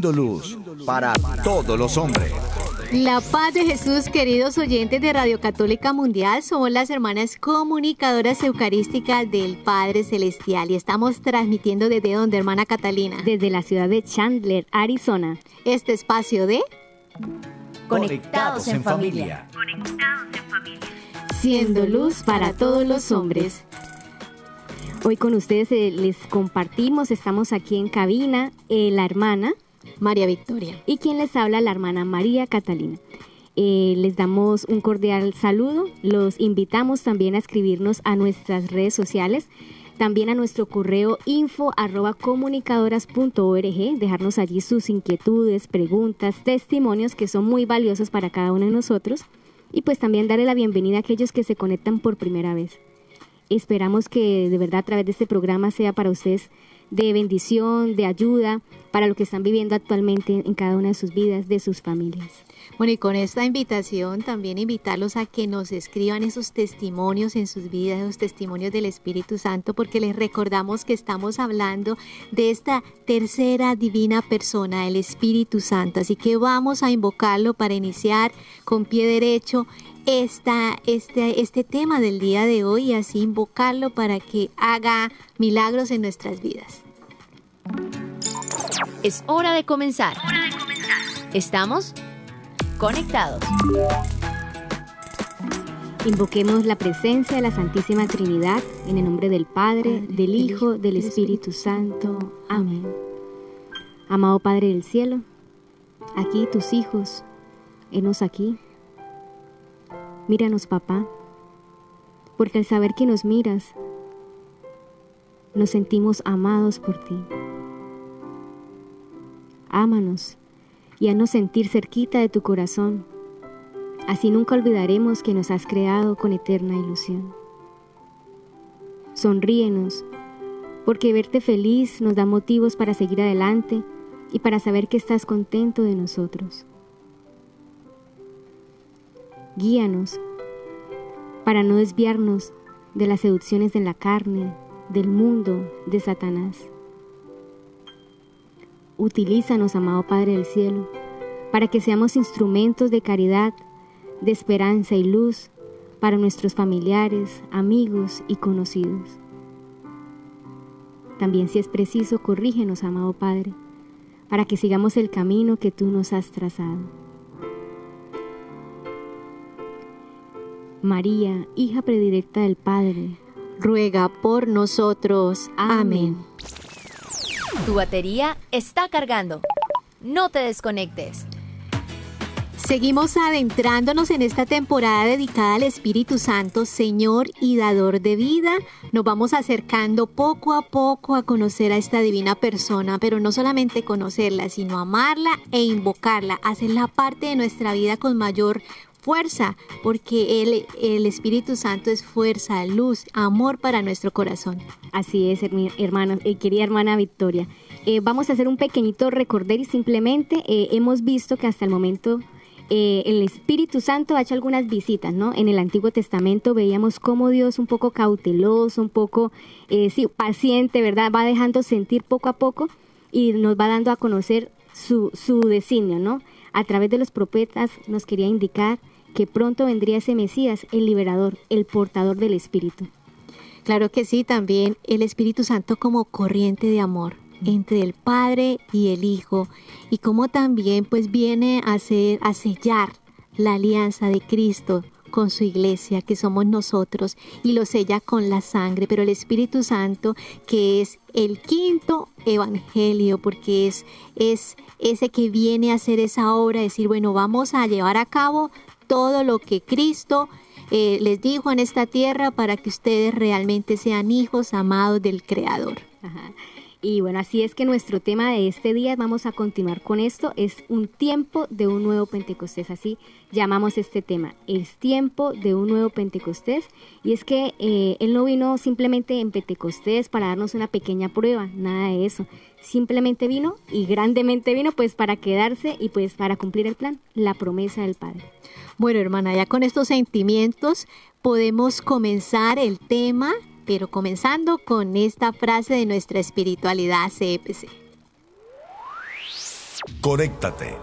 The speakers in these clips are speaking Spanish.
Siendo luz para todos los hombres. La paz de Jesús, queridos oyentes de Radio Católica Mundial, somos las hermanas comunicadoras eucarísticas del Padre Celestial y estamos transmitiendo desde donde, hermana Catalina. Desde la ciudad de Chandler, Arizona. Este espacio de Conectados en familia. Siendo luz para todos los hombres. Hoy con ustedes eh, les compartimos, estamos aquí en cabina, eh, la hermana María Victoria. y quien les habla, la hermana María Catalina. Eh, les damos un cordial saludo, los invitamos también a escribirnos a nuestras redes sociales, también a nuestro correo info comunicadoras.org, dejarnos allí sus inquietudes, preguntas, testimonios que son muy valiosos para cada uno de nosotros y pues también darle la bienvenida a aquellos que se conectan por primera vez. Esperamos que de verdad a través de este programa sea para ustedes de bendición, de ayuda, para lo que están viviendo actualmente en cada una de sus vidas, de sus familias. Bueno, y con esta invitación también invitarlos a que nos escriban esos testimonios en sus vidas, esos testimonios del Espíritu Santo, porque les recordamos que estamos hablando de esta tercera divina persona, el Espíritu Santo. Así que vamos a invocarlo para iniciar con pie derecho esta, este, este tema del día de hoy y así invocarlo para que haga milagros en nuestras vidas. Es hora de comenzar. Estamos conectados. Invoquemos la presencia de la Santísima Trinidad en el nombre del Padre, del Hijo, del Espíritu Santo. Amén. Amado Padre del Cielo, aquí tus hijos, enos aquí. Míranos, papá, porque al saber que nos miras, nos sentimos amados por ti. Ámanos y haznos sentir cerquita de tu corazón. Así nunca olvidaremos que nos has creado con eterna ilusión. Sonríenos, porque verte feliz nos da motivos para seguir adelante y para saber que estás contento de nosotros. Guíanos para no desviarnos de las seducciones de la carne, del mundo, de Satanás. Utilízanos, amado Padre del Cielo, para que seamos instrumentos de caridad, de esperanza y luz para nuestros familiares, amigos y conocidos. También si es preciso, corrígenos, amado Padre, para que sigamos el camino que tú nos has trazado. María, hija predilecta del Padre, Ruega por nosotros. Amén. Tu batería está cargando. No te desconectes. Seguimos adentrándonos en esta temporada dedicada al Espíritu Santo, Señor y Dador de vida. Nos vamos acercando poco a poco a conocer a esta divina persona, pero no solamente conocerla, sino amarla e invocarla, hacerla parte de nuestra vida con mayor fuerza, porque el, el Espíritu Santo es fuerza, luz, amor para nuestro corazón. Así es, hermanos, eh, querida hermana Victoria. Eh, vamos a hacer un pequeñito recorder y simplemente eh, hemos visto que hasta el momento eh, el Espíritu Santo ha hecho algunas visitas, ¿no? En el Antiguo Testamento veíamos cómo Dios un poco cauteloso, un poco sí, paciente, ¿verdad? Va dejando sentir poco a poco y nos va dando a conocer su, su designio, ¿no? A través de los profetas nos quería indicar que pronto vendría ese Mesías, el liberador, el portador del Espíritu. Claro que sí, también el Espíritu Santo como corriente de amor entre el Padre y el Hijo y como también pues viene a hacer a sellar la alianza de Cristo con su iglesia que somos nosotros y lo sella con la sangre, pero el Espíritu Santo que es el quinto evangelio porque es es ese que viene a hacer esa obra, decir, bueno, vamos a llevar a cabo todo lo que Cristo eh, les dijo en esta tierra para que ustedes realmente sean hijos amados del Creador. Ajá. Y bueno, así es que nuestro tema de este día, vamos a continuar con esto, es un tiempo de un nuevo Pentecostés, así llamamos este tema, es tiempo de un nuevo Pentecostés. Y es que eh, Él no vino simplemente en Pentecostés para darnos una pequeña prueba, nada de eso. Simplemente vino y grandemente vino pues para quedarse y pues para cumplir el plan, la promesa del Padre. Bueno, hermana, ya con estos sentimientos podemos comenzar el tema pero comenzando con esta frase de nuestra espiritualidad CPC. Conéctate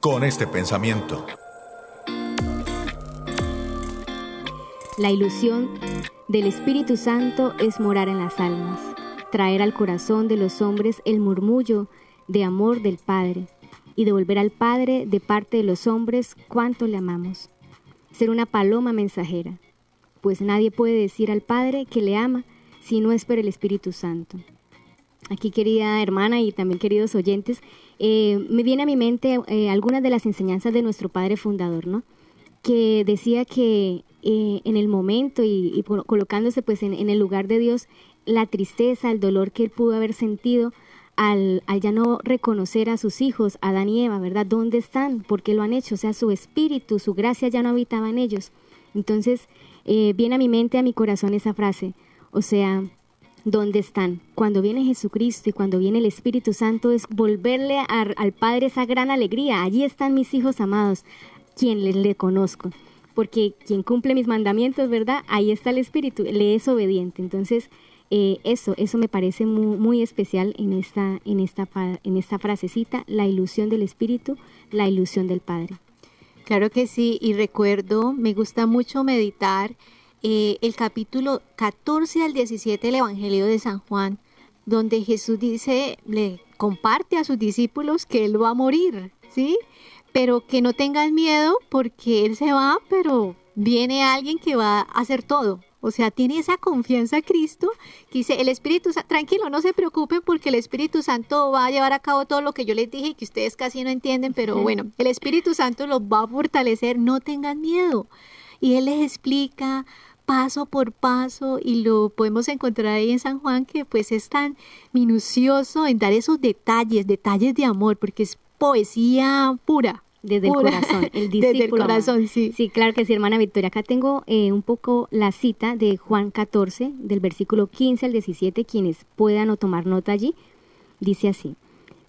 con este pensamiento. La ilusión del Espíritu Santo es morar en las almas, traer al corazón de los hombres el murmullo de amor del Padre y devolver al Padre de parte de los hombres cuánto le amamos. Ser una paloma mensajera, pues nadie puede decir al Padre que le ama si no es por el Espíritu Santo. Aquí, querida hermana y también queridos oyentes, eh, me viene a mi mente eh, algunas de las enseñanzas de nuestro Padre Fundador, ¿no? Que decía que eh, en el momento y, colocándose pues en, el lugar de Dios, la tristeza, el dolor que él pudo haber sentido al, ya no reconocer a sus hijos, Adán y Eva, ¿verdad? ¿Dónde están? ¿Por qué lo han hecho? O sea, su espíritu, su gracia ya no habitaba en ellos. Entonces, eh, viene a mi mente, a mi corazón esa frase. O sea, ¿dónde están? Cuando viene Jesucristo y cuando viene el Espíritu Santo es volverle al Padre esa gran alegría. Allí están mis hijos amados, quien les le conozco. Porque quien cumple mis mandamientos, ¿verdad? Ahí está el Espíritu, le es obediente. Entonces, eh, eso, eso me parece muy, muy, especial en esta, en, esta, en esta frasecita, la ilusión del Espíritu, la ilusión del Padre. Claro que sí, y recuerdo, me gusta mucho meditar eh, el capítulo 14 al 17 del Evangelio de San Juan, donde Jesús dice, le comparte a sus discípulos que Él va a morir, ¿sí? Pero que no tengan miedo porque Él se va, pero viene alguien que va a hacer todo, o sea, tiene esa confianza Cristo que dice, el Espíritu Santo, tranquilo, no se preocupen porque el Espíritu Santo va a llevar a cabo todo lo que yo les dije y que ustedes casi no entienden, pero bueno, el Espíritu Santo los va a fortalecer, no tengan miedo. Y Él les explica paso por paso y lo podemos encontrar ahí en San Juan que pues es tan minucioso en dar esos detalles, detalles de amor, porque es poesía pura. Desde el corazón, el discípulo. Desde el corazón, sí. Sí, claro que sí, hermana Victoria. Acá tengo eh, un poco la cita de Juan 14, del versículo 15 al 17, quienes puedan o tomar nota allí. Dice así,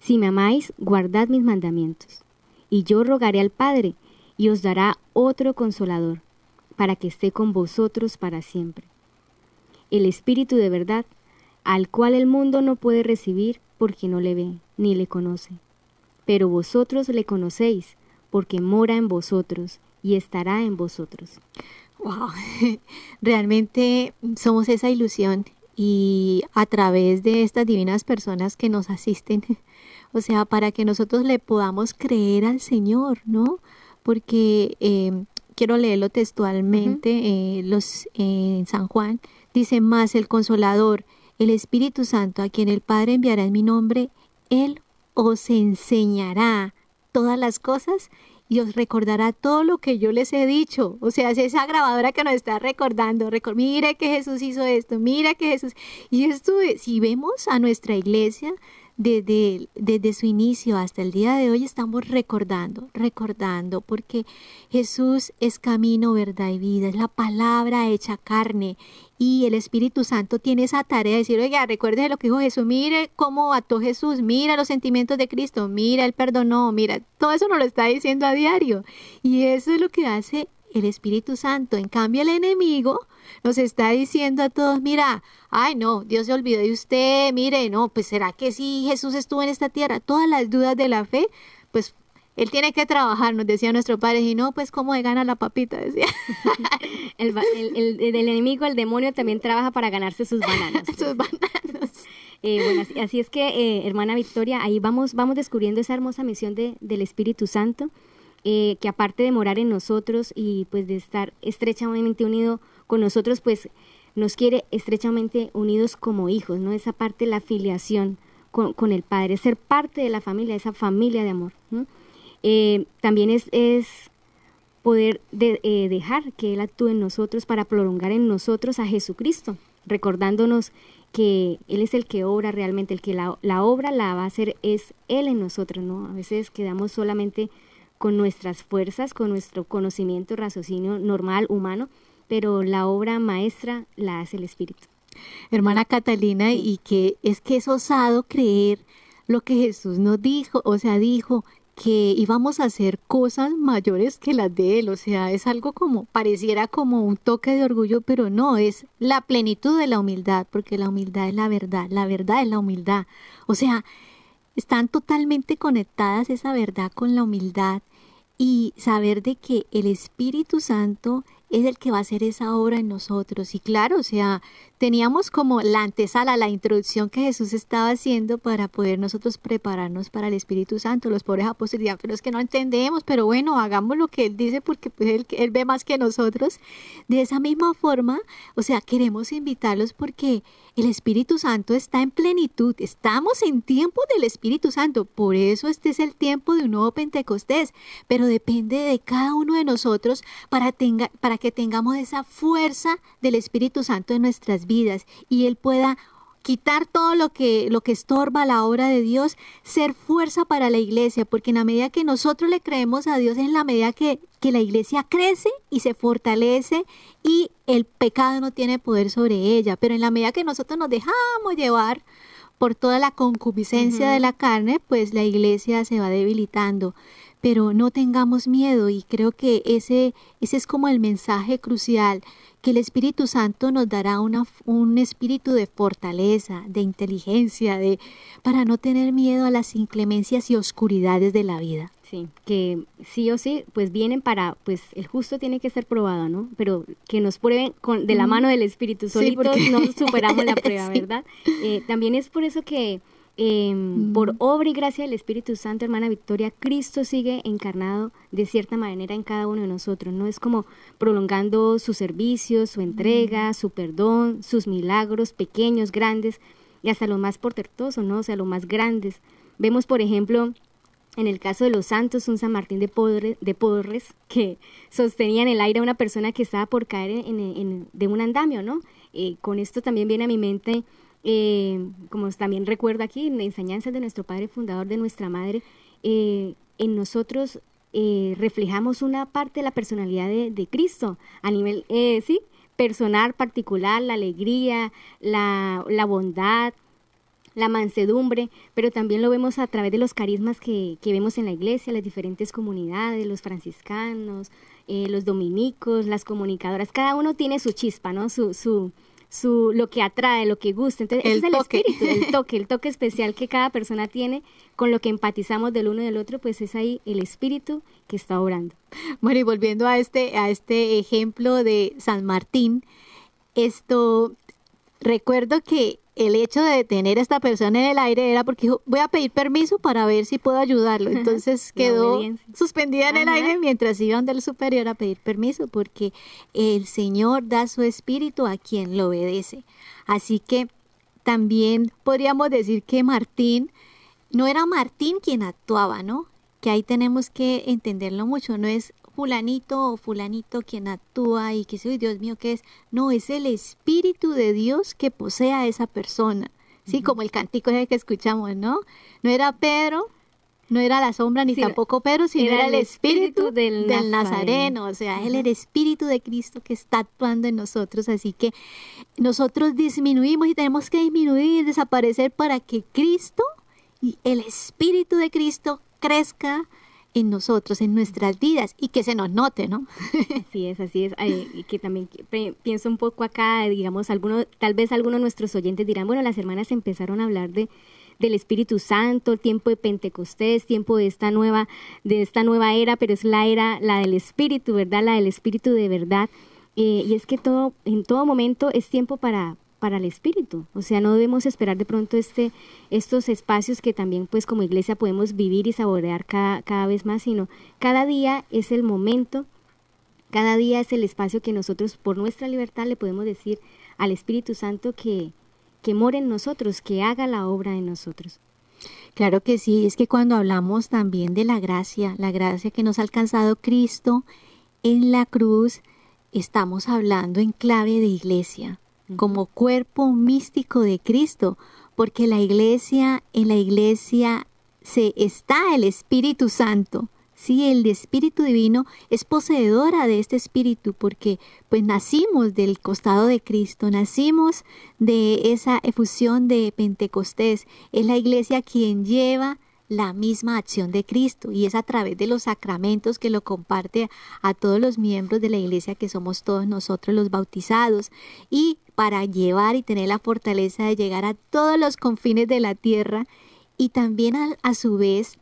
si me amáis, guardad mis mandamientos, y yo rogaré al Padre, y os dará otro consolador, para que esté con vosotros para siempre. El Espíritu de verdad, al cual el mundo no puede recibir porque no le ve ni le conoce. Pero vosotros le conocéis, porque mora en vosotros y estará en vosotros. Wow, realmente somos esa ilusión y a través de estas divinas personas que nos asisten, o sea, para que nosotros le podamos creer al Señor, ¿no? Porque eh, quiero leerlo textualmente, eh, los, en San Juan, dice más el consolador, el Espíritu Santo, a quien el Padre enviará en mi nombre, Él os enseñará todas las cosas y os recordará todo lo que yo les he dicho. O sea, es esa grabadora que nos está recordando. mire que Jesús hizo esto, mira que Jesús. Y esto, si vemos a nuestra iglesia, desde, desde su inicio hasta el día de hoy estamos recordando, recordando, porque Jesús es camino, verdad y vida, es la palabra hecha carne y el Espíritu Santo tiene esa tarea de decir, oiga, recuerde lo que dijo Jesús, mire cómo actuó Jesús, mira los sentimientos de Cristo, mira, el perdonó, mira, todo eso nos lo está diciendo a diario. Y eso es lo que hace el Espíritu Santo. En cambio, el enemigo nos está diciendo a todos, mira, ay no, Dios se olvidó de usted, mire, no, pues será que sí Jesús estuvo en esta tierra. Todas las dudas de la fe, pues él tiene que trabajar, nos decía nuestro padre, y no, pues cómo gana la papita, decía. el, enemigo, el demonio, también trabaja para ganarse sus bananas. sus bananas. Eh, bueno, así, es que, eh, hermana Victoria, ahí vamos, vamos descubriendo esa hermosa misión de, del Espíritu Santo, eh, que aparte de morar en nosotros y pues de estar estrechamente unido con nosotros, pues nos quiere estrechamente unidos como hijos, ¿no? Esa parte de la filiación con, el Padre, ser parte de la familia, esa familia de amor. Eh, también es, es poder eh, dejar que Él actúe en nosotros para prolongar en nosotros a Jesucristo, recordándonos que Él es el que obra realmente, el que la, la obra la va a hacer es Él en nosotros, ¿no? A veces quedamos solamente con nuestras fuerzas, con nuestro conocimiento, raciocinio normal, humano, pero la obra maestra la hace el Espíritu. Hermana Catalina, y que es que es osado creer lo que Jesús nos dijo, o sea, dijo que íbamos a hacer cosas mayores que las de Él, o sea, es algo como, pareciera como un toque de orgullo, pero no, es la plenitud de la humildad, porque la humildad es la verdad, la verdad es la humildad, o sea, están totalmente conectadas esa verdad con la humildad y saber de que el Espíritu Santo es el que va a hacer esa obra en nosotros. Y claro, o sea, teníamos como la antesala, la introducción que Jesús estaba haciendo para poder nosotros prepararnos para el Espíritu Santo. Los pobres apóstoles pero es que no entendemos, pero bueno, hagamos lo que Él dice porque pues, él, él ve más que nosotros. De esa misma forma, o sea, queremos invitarlos porque el Espíritu Santo está en plenitud. Estamos en tiempo del Espíritu Santo. Por eso este es el tiempo de un nuevo Pentecostés. Pero depende de cada uno de nosotros para, tenga, para que tengamos esa fuerza del Espíritu Santo en nuestras vidas y Él pueda quitar todo lo que, lo que estorba la obra de Dios, ser fuerza para la iglesia, porque en la medida que nosotros le creemos a Dios, es en la medida que, que la iglesia crece y se fortalece y el pecado no tiene poder sobre ella, pero en la medida que nosotros nos dejamos llevar por toda la concupiscencia de la carne, pues la iglesia se va debilitando. Pero no tengamos miedo y creo que ese, ese es como el mensaje crucial, que el Espíritu Santo nos dará una, un espíritu de fortaleza, de inteligencia, de, para no tener miedo a las inclemencias y oscuridades de la vida. Sí, que sí o sí, pues vienen para, pues el justo tiene que ser probado, ¿no? Pero que nos prueben con, de la mano del Espíritu, solitos no superamos la prueba, ¿verdad? Eh, también es por eso que Em, por obra y gracia del Espíritu Santo, hermana Victoria, Cristo sigue encarnado de cierta manera en cada uno de nosotros, ¿no? Es como prolongando su servicio, su entrega, su perdón, sus milagros pequeños, grandes y hasta los más portentosos, ¿no? O sea, los más grandes. Vemos, por ejemplo, en el caso de los santos, un San Martín de, Porres, de Porres que sostenía en el aire a una persona que estaba por caer en, de un andamio, ¿no? Eh, con esto también viene a mi mente eh, como también recuerda aquí, en la enseñanza de nuestro Padre Fundador, de nuestra Madre, eh, en nosotros eh, reflejamos una parte de la personalidad de, Cristo a nivel, sí, personal, particular, la alegría, la, la, bondad, la mansedumbre, pero también lo vemos a través de los carismas que, que vemos en la iglesia, las diferentes comunidades, los franciscanos, los dominicos, las comunicadoras, cada uno tiene su chispa, ¿no? Su, su, su lo que atrae, lo que gusta. Entonces, ese es el espíritu, el toque, el toque especial que cada persona tiene con lo que empatizamos del uno y del otro, pues es ahí el espíritu que está orando. Bueno, y volviendo a este a este ejemplo de San Martín, esto recuerdo que el hecho de tener a esta persona en el aire era porque voy a pedir permiso para ver si puedo ayudarlo. Entonces quedó suspendida en el aire mientras iba del superior a pedir permiso porque el Señor da su espíritu a quien lo obedece. Así que también podríamos decir que Martín no era Martín quien actuaba, ¿no? Que ahí tenemos que entenderlo mucho, no es fulanito o fulanito quien actúa y que soy Dios mío, ¿qué es? No, es el Espíritu de Dios que posee a esa persona. Sí, como el cantico ese que escuchamos, ¿no? No era Pedro, no era la sombra ni tampoco Pedro, sino era, el espíritu, del, Nazareno. O sea, él el espíritu de Cristo que está actuando en nosotros. Así que nosotros disminuimos y tenemos que disminuir y desaparecer para que Cristo y el espíritu de Cristo crezca en nosotros, en nuestras vidas y que se nos note, ¿no? Así es, así es. y que también pienso un poco acá, digamos, algunos, tal vez algunos de nuestros oyentes dirán, bueno, las hermanas empezaron a hablar de del Espíritu Santo, tiempo de Pentecostés, tiempo de esta nueva de esta nueva era, pero es la era la del Espíritu, ¿verdad? La del Espíritu de verdad. Eh, y es que todo en todo momento es tiempo para para el espíritu. O sea, no debemos esperar de pronto este, estos espacios que también pues como iglesia podemos vivir y saborear cada, cada vez más, sino cada día es el momento, cada día es el espacio que nosotros por nuestra libertad le podemos decir al Espíritu Santo que, que more en nosotros, que haga la obra en nosotros. Claro que sí, es que cuando hablamos también de la gracia, la gracia que nos ha alcanzado Cristo en la cruz, estamos hablando en clave de iglesia como cuerpo místico de Cristo, porque la iglesia, en la iglesia se está el Espíritu Santo. Sí, el Espíritu Divino es poseedora de este Espíritu porque pues nacimos del costado de Cristo, nacimos de esa efusión de Pentecostés. Es la iglesia quien lleva la misma acción de Cristo y es a través de los sacramentos que lo comparte a todos los miembros de la iglesia que somos todos nosotros los bautizados y para llevar y tener la fortaleza de llegar a todos los confines de la tierra y también a, su vez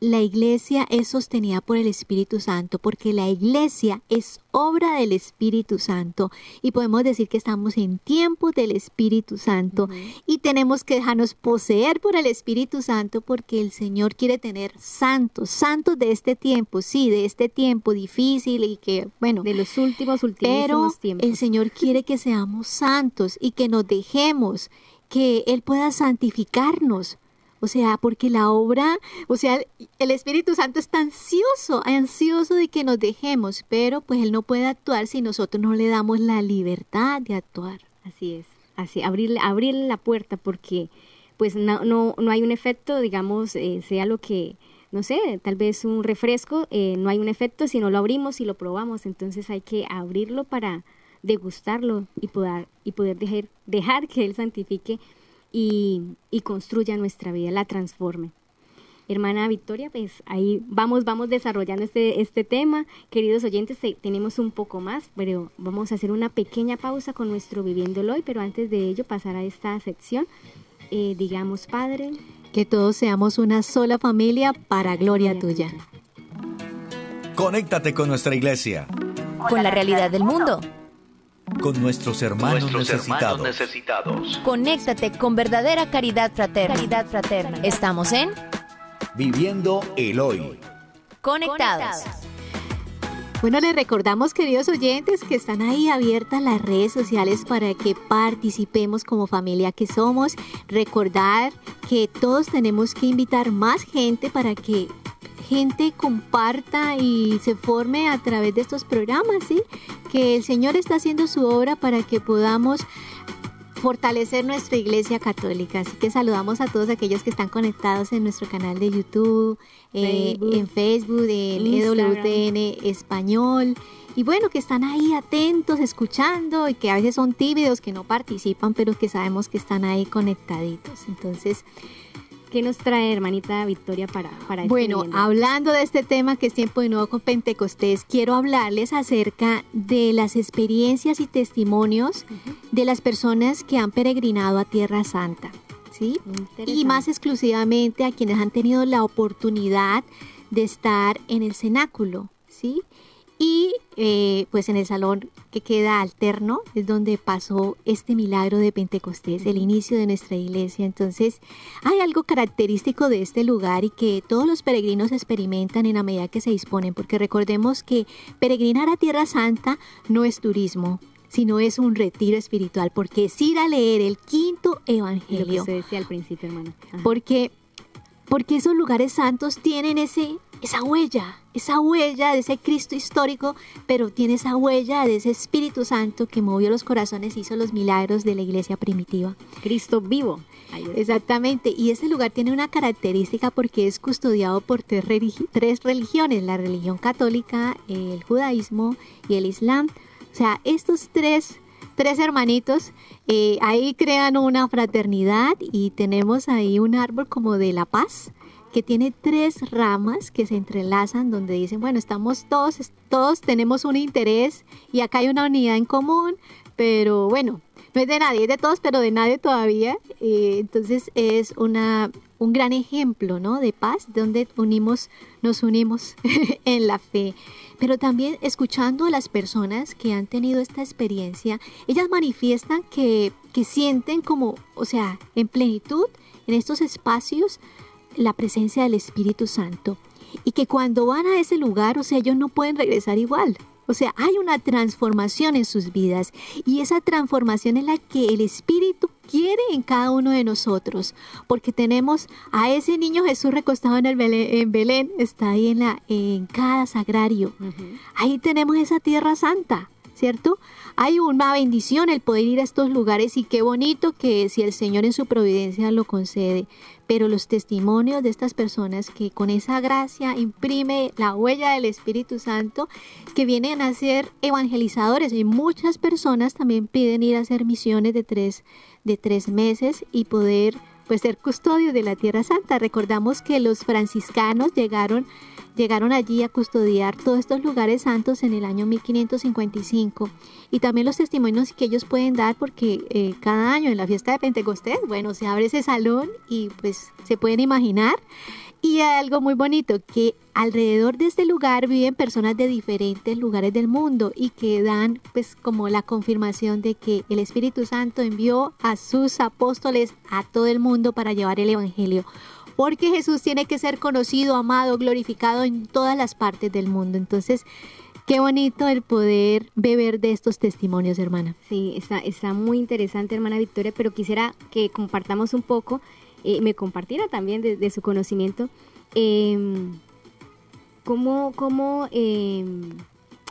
la iglesia es sostenida por el Espíritu Santo, porque la iglesia es obra del Espíritu Santo y podemos decir que estamos en tiempos del Espíritu Santo y tenemos que dejarnos poseer por el Espíritu Santo porque el Señor quiere tener santos, santos de este tiempo, sí, de este tiempo difícil y que, bueno, de los últimos, últimos tiempos. El Señor quiere que seamos santos y que nos dejemos que Él pueda santificarnos. O sea, porque la obra, o sea, el Espíritu Santo está ansioso, ansioso de que nos dejemos, pero pues Él no puede actuar si nosotros no le damos la libertad de actuar. Así es, así, abrirle, abrirle la puerta porque pues no, no, no hay un efecto, digamos, eh, sea lo que, no sé, tal vez un refresco, eh, no hay un efecto si no lo abrimos y lo probamos, entonces hay que abrirlo para degustarlo y poder, y poder dejar, dejar que Él santifique y, construya nuestra vida, la transforme. Hermana Victoria, pues ahí vamos, vamos desarrollando este, este tema. Queridos oyentes, tenemos un poco más, pero vamos a hacer una pequeña pausa con nuestro Viviéndolo hoy, pero antes de ello pasar a esta sección, eh, digamos, Padre. Que todos seamos una sola familia para gloria, tuya. Conéctate con nuestra iglesia. Con la realidad del mundo con nuestros hermanos, necesitados. Conéctate con verdadera caridad fraterna. Caridad fraterna. Estamos en Viviendo el Hoy. Conectados. Bueno, les recordamos, queridos oyentes, que están ahí abiertas las redes sociales para que participemos como familia que somos. Recordar que todos tenemos que invitar más gente para que gente comparta y se forme a través de estos programas, ¿sí? Que el Señor está haciendo su obra para que podamos fortalecer nuestra iglesia católica. Así que saludamos a todos aquellos que están conectados en nuestro canal de YouTube, eh, en Facebook, en EWTN Español. Y bueno, que están ahí atentos, escuchando y que a veces son tímidos, que no participan, pero que sabemos que están ahí conectaditos. Entonces, ¿Qué nos trae, hermanita Victoria, para, para este Bueno, hablando de este tema que es tiempo de nuevo con Pentecostés, quiero hablarles acerca de las experiencias y testimonios de las personas que han peregrinado a Tierra Santa. ¿sí? Y más exclusivamente a quienes han tenido la oportunidad de estar en el cenáculo. ¿sí? Y eh, pues en el salón que queda alterno es donde pasó este milagro de Pentecostés, el inicio de nuestra iglesia. Entonces hay algo característico de este lugar y que todos los peregrinos experimentan en la medida que se disponen, porque recordemos que peregrinar a Tierra Santa no es turismo, sino es un retiro espiritual, porque es ir a leer el quinto evangelio. Lo que se decía al principio, hermano. Porque, porque esos lugares santos tienen ese esa huella, esa huella de ese Cristo histórico, pero tiene esa huella de ese Espíritu Santo que movió los corazones y hizo los milagros de la iglesia primitiva. Cristo vivo. Exactamente, y ese lugar tiene una característica porque es custodiado por tres, religiones, la religión católica, el judaísmo y el islam. O sea, estos tres tres hermanitos, eh, ahí crean una fraternidad y tenemos ahí un árbol como de la paz, que tiene tres ramas que se entrelazan donde dicen, bueno, estamos todos, todos tenemos un interés y acá hay una unidad en común, pero bueno, no es de nadie, es de todos, pero de nadie todavía. Eh, entonces es una, un gran ejemplo ¿no? de paz, donde unimos, nos unimos en la fe. Pero también escuchando a las personas que han tenido esta experiencia, ellas manifiestan que, que sienten como, o sea, en plenitud en estos espacios, la presencia del Espíritu Santo y que cuando van a ese lugar, o sea, ellos no pueden regresar igual. O sea, hay una transformación en sus vidas y esa transformación es la que el Espíritu quiere en cada uno de nosotros, porque tenemos a ese niño Jesús recostado en el Belén, en Belén está ahí en, la, en cada sagrario. Ahí tenemos esa tierra santa, ¿cierto? Hay una bendición el poder ir a estos lugares y qué bonito que si el Señor en su providencia lo concede. Pero los testimonios de estas personas que con esa gracia imprime la huella del Espíritu Santo, que vienen a ser evangelizadores y muchas personas también piden ir a hacer misiones de tres, de tres meses y poder pues ser custodios de la Tierra Santa. Recordamos que los franciscanos llegaron llegaron allí a custodiar todos estos lugares santos en el año 1555 y también los testimonios que ellos pueden dar porque eh, cada año en la fiesta de Pentecostés, bueno, se abre ese salón y pues se pueden imaginar y algo muy bonito, que alrededor de este lugar viven personas de diferentes lugares del mundo y que dan pues como la confirmación de que el Espíritu Santo envió a sus apóstoles a todo el mundo para llevar el Evangelio. Porque Jesús tiene que ser conocido, amado, glorificado en todas las partes del mundo. Entonces, qué bonito el poder beber de estos testimonios, hermana. Sí, está, está muy interesante, hermana Victoria, pero quisiera que compartamos un poco eh, me compartiera también de, su conocimiento. Em, ¿Cómo, cómo em,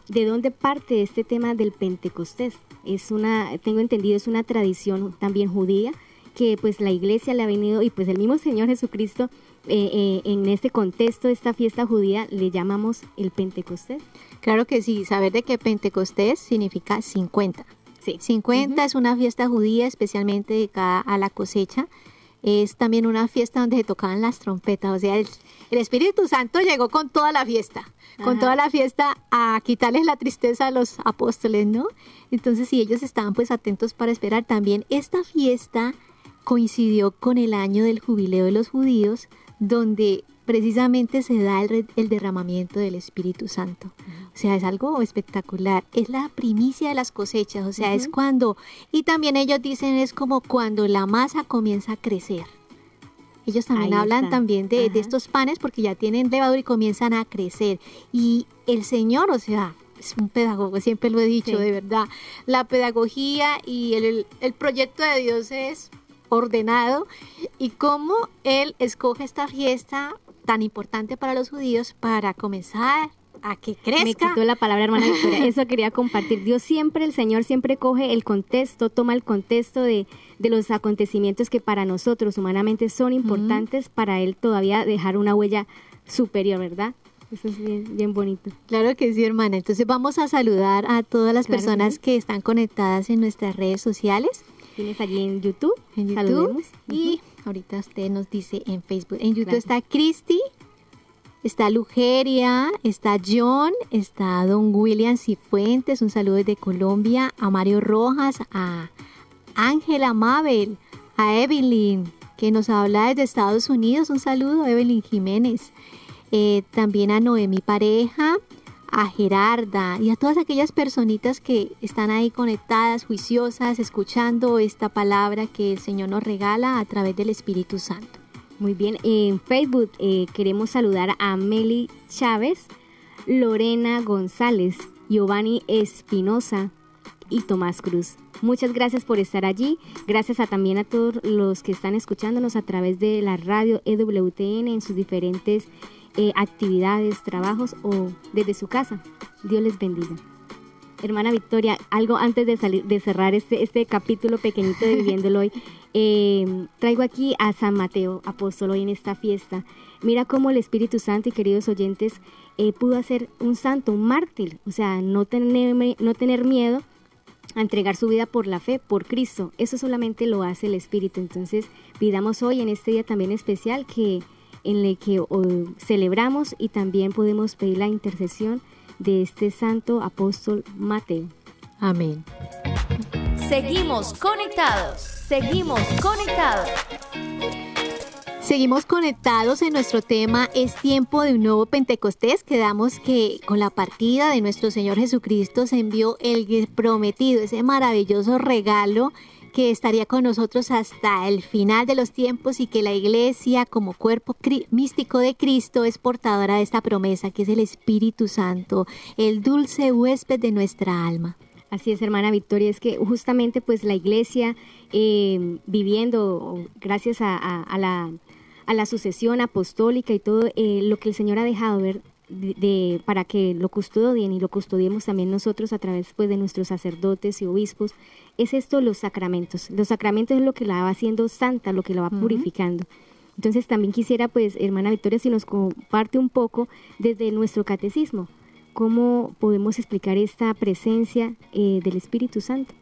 de dónde parte este tema del Pentecostés? Es una, tengo entendido, es una tradición también judía que pues la iglesia le ha venido y pues el mismo Señor Jesucristo eh, eh, en este contexto de esta fiesta judía le llamamos el Pentecostés. Claro que sí, saber de que Pentecostés significa 50. Sí. 50 es una fiesta judía especialmente dedicada a la cosecha es también una fiesta donde se tocaban las trompetas, o sea, el, Espíritu Santo llegó con toda la fiesta, con toda la fiesta a quitarles la tristeza a los apóstoles, ¿no? Entonces, si ellos estaban pues atentos para esperar, también esta fiesta coincidió con el año del jubileo de los judíos, donde precisamente se da el, derramamiento del Espíritu Santo. O sea, es algo espectacular. Es la primicia de las cosechas, o sea, es cuando, y también ellos dicen, es como cuando la masa comienza a crecer. Ellos también hablan también de, de, estos panes porque ya tienen levadura y comienzan a crecer. Y el Señor, o sea, es un pedagogo, siempre lo he dicho, de verdad. La pedagogía y el, el proyecto de Dios es ordenado y cómo Él escoge esta fiesta tan importante para los judíos para comenzar a que crezca. Me quitó la palabra, hermana Victoria. Eso quería compartir. Dios siempre, el Señor siempre coge el contexto, toma el contexto de, de los acontecimientos que para nosotros humanamente son importantes, para Él todavía dejar una huella superior, ¿verdad? Eso es bien, bien bonito. Claro que sí, hermana. Entonces vamos a saludar a todas las personas que, están conectadas en nuestras redes sociales. Tienes allí en YouTube. En YouTube. Y ahorita usted nos dice en Facebook. En YouTube está Cristi, está Lugeria, está John, está Don William Cifuentes, un saludo desde Colombia, a Mario Rojas, a Ángela Mabel, a Evelyn, que nos habla desde Estados Unidos, un saludo, Evelyn Jiménez. Eh, también a Noemi Pareja, a Gerarda y a todas aquellas personitas que están ahí conectadas, juiciosas, escuchando esta palabra que el Señor nos regala a través del Espíritu Santo. Muy bien, en Facebook eh, queremos saludar a Meli Chávez, Lorena González, Giovanni Espinosa y Tomás Cruz. Muchas gracias por estar allí. Gracias también a todos los que están escuchándonos a través de la radio EWTN en sus diferentes eh, actividades, trabajos o desde su casa. Dios les bendiga. Hermana Victoria, algo antes de, salir, de cerrar este, este capítulo pequeñito de Viviéndolo hoy, eh, traigo aquí a San Mateo, apóstol, hoy en esta fiesta. Mira cómo el Espíritu Santo y queridos oyentes eh, pudo hacer un santo, un mártir, o sea, no tener, no tener miedo a entregar su vida por la fe, por Cristo. Eso solamente lo hace el Espíritu. Entonces, pidamos hoy en este día también especial que en el que celebramos y también podemos pedir la intercesión de este santo apóstol Mateo. Amén. Seguimos conectados, seguimos conectados. Seguimos conectados en nuestro tema Es tiempo de un nuevo Pentecostés. Quedamos que con la partida de nuestro Señor Jesucristo se envió el prometido, ese maravilloso regalo que estaría con nosotros hasta el final de los tiempos y que la iglesia como cuerpo místico de Cristo es portadora de esta promesa que es el Espíritu Santo, el dulce huésped de nuestra alma. Así es, hermana Victoria, es que justamente pues la iglesia eh, viviendo gracias a, la, a, la, sucesión apostólica y todo eh, lo que el Señor ha dejado ver de, para que lo custodien y lo custodiemos también nosotros a través pues, de nuestros sacerdotes y obispos, es esto los sacramentos. Los sacramentos es lo que la va haciendo santa, lo que la va purificando. Entonces también quisiera, pues, hermana Victoria, si nos comparte un poco desde nuestro catecismo, cómo podemos explicar esta presencia eh, del Espíritu Santo.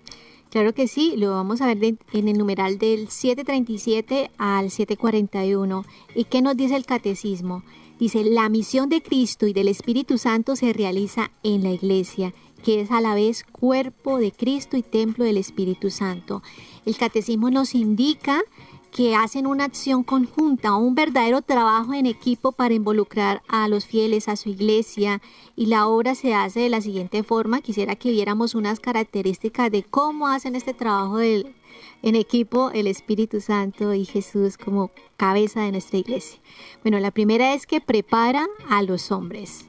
Claro que sí, lo vamos a ver en el numeral del 737 al 741. ¿Y qué nos dice el catecismo? Dice, la misión de Cristo y del Espíritu Santo se realiza en la iglesia, que es a la vez cuerpo de Cristo y templo del Espíritu Santo. El catecismo nos indica que hacen una acción conjunta, un verdadero trabajo en equipo para involucrar a los fieles a su iglesia y la obra se hace de la siguiente forma. Quisiera que viéramos unas características de cómo hacen este trabajo del, en equipo el Espíritu Santo y Jesús como cabeza de nuestra iglesia. Bueno, la primera es que prepara a los hombres.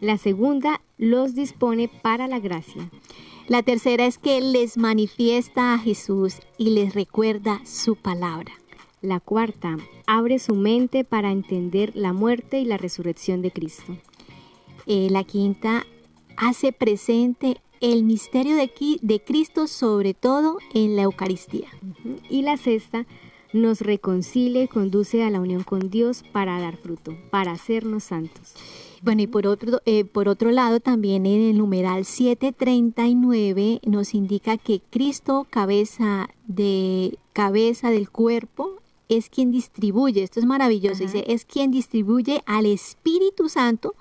La segunda, los dispone para la gracia. La tercera es que les manifiesta a Jesús y les recuerda su palabra. La cuarta, abre su mente para entender la muerte y la resurrección de Cristo. Eh, la quinta, hace presente el misterio de, de Cristo, sobre todo en la Eucaristía. Y la sexta, nos reconcilia y conduce a la unión con Dios para dar fruto, para hacernos santos. Bueno, y por otro, eh, por otro lado, también en el numeral 739 nos indica que Cristo, cabeza, de, cabeza del cuerpo, es quien distribuye, esto es maravilloso, dice, es quien distribuye al Espíritu Santo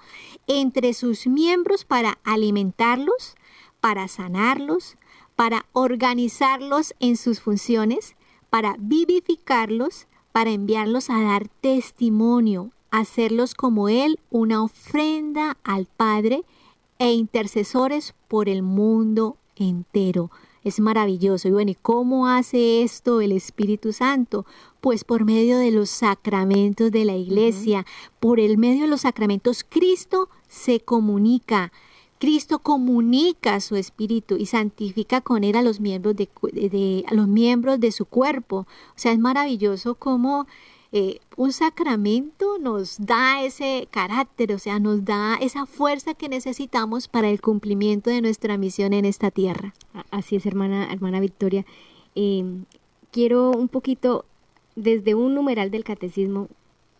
entre sus miembros para alimentarlos, para sanarlos, para organizarlos en sus funciones, para vivificarlos, para enviarlos a dar testimonio, hacerlos como Él una ofrenda al Padre e intercesores por el mundo entero. Es maravilloso. Y bueno, ¿y cómo hace esto el Espíritu Santo? Pues por medio de los sacramentos de la iglesia, por el medio de los sacramentos, Cristo se comunica. Cristo comunica su espíritu y santifica con él a los miembros de, a los miembros de su cuerpo. O sea, es maravilloso cómo eh, un sacramento nos da ese carácter, o sea, nos da esa fuerza que necesitamos para el cumplimiento de nuestra misión en esta tierra. Así es, hermana, hermana Victoria. Em, quiero un poquito, desde un numeral del catecismo,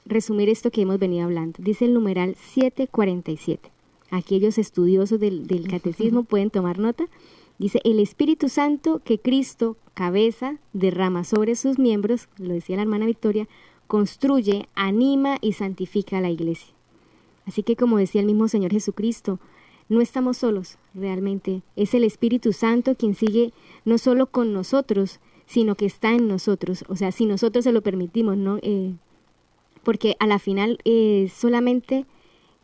resumir esto que hemos venido hablando. Dice el numeral 747 aquellos estudiosos del, catecismo pueden tomar nota. Dice, el Espíritu Santo que Cristo, cabeza, derrama sobre sus miembros, lo decía la hermana Victoria, construye, anima y santifica a la iglesia. Así que como decía el mismo Señor Jesucristo, no estamos solos realmente. Es el Espíritu Santo quien sigue no solo con nosotros, sino que está en nosotros. O sea, si nosotros se lo permitimos, ¿no? Eh, porque a la final eh, solamente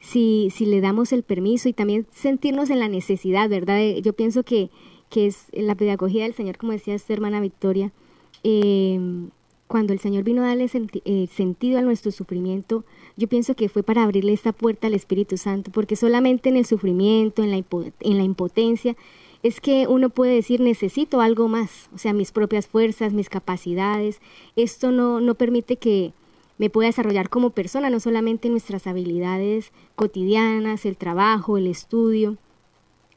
si, si le damos el permiso y también sentirnos en la necesidad, ¿verdad? Yo pienso que, que es la pedagogía del Señor, como decía esta hermana Victoria, eh, cuando el Señor vino a darle eh, sentido a nuestro sufrimiento, yo pienso que fue para abrirle esta puerta al Espíritu Santo, porque solamente en el sufrimiento, en la, en la impotencia, es que uno puede decir necesito algo más, o sea, mis propias fuerzas, mis capacidades. Esto no, no permite que, me pueda desarrollar como persona, no solamente nuestras habilidades cotidianas, el trabajo, el estudio,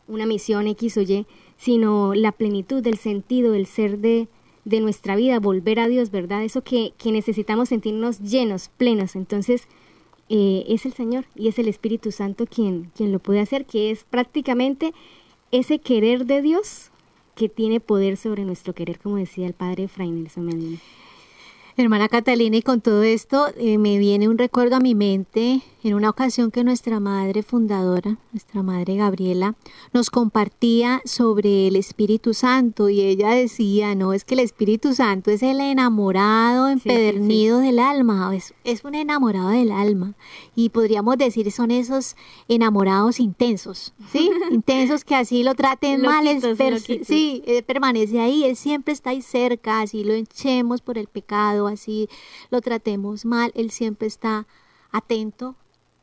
una misión X o Y, sino la plenitud del sentido, del ser de, de nuestra vida, volver a Dios, ¿verdad? Eso que, que necesitamos sentirnos llenos, plenos. Entonces, eh, es el Señor y es el Espíritu Santo quien, quien lo puede hacer, que es prácticamente ese querer de Dios que tiene poder sobre nuestro querer, como decía el Padre Efraín Nelson Medina. Hermana Catalina, y con todo esto eh, me viene un recuerdo a mi mente en una ocasión que nuestra madre fundadora, nuestra madre Gabriela, nos compartía sobre el Espíritu Santo y ella decía, no, es que el Espíritu Santo es el enamorado empedernido del alma, es, es, un enamorado del alma y podríamos decir son esos enamorados intensos, ¿sí? intensos que así lo traten mal, es sí, eh, permanece ahí, él siempre está ahí cerca, así lo echemos por el pecado, así lo tratemos mal, él siempre está atento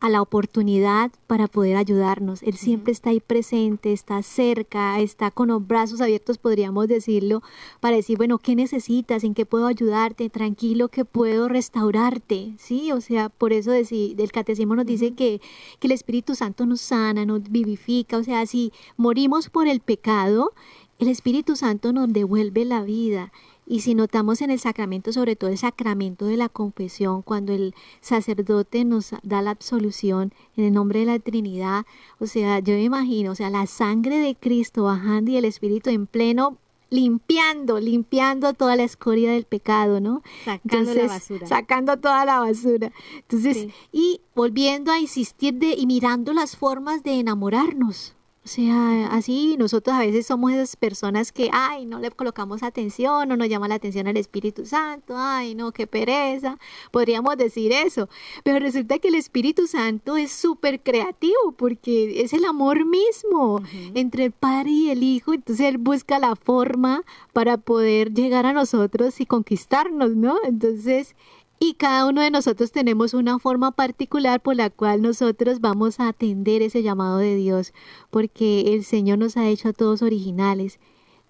a la oportunidad para poder ayudarnos. Él siempre está ahí presente, está cerca, está con los brazos abiertos, podríamos decirlo, para decir, bueno, ¿qué necesitas? ¿En qué puedo ayudarte? Tranquilo que puedo restaurarte, ¿sí? O sea, por eso del catecismo nos dice que, que el Espíritu Santo nos sana, nos vivifica, o sea, si morimos por el pecado, el Espíritu Santo nos devuelve la vida y si notamos en el sacramento, sobre todo el sacramento de la confesión, cuando el sacerdote nos da la absolución en el nombre de la Trinidad, o sea, yo me imagino, o sea, la sangre de Cristo bajando y el Espíritu en pleno limpiando, limpiando toda la escoria del pecado, ¿no? Sacando la basura. Sacando toda la basura. Entonces, y volviendo a insistir de, y mirando las formas de enamorarnos, o sea, así nosotros a veces somos esas personas que, ay, no le colocamos atención, no nos llama la atención al Espíritu Santo, ay, no, qué pereza, podríamos decir eso. Pero resulta que el Espíritu Santo es súper creativo porque es el amor mismo entre el Padre y el Hijo, entonces Él busca la forma para poder llegar a nosotros y conquistarnos, ¿no? Entonces, y cada uno de nosotros tenemos una forma particular por la cual nosotros vamos a atender ese llamado de Dios, porque el Señor nos ha hecho a todos originales.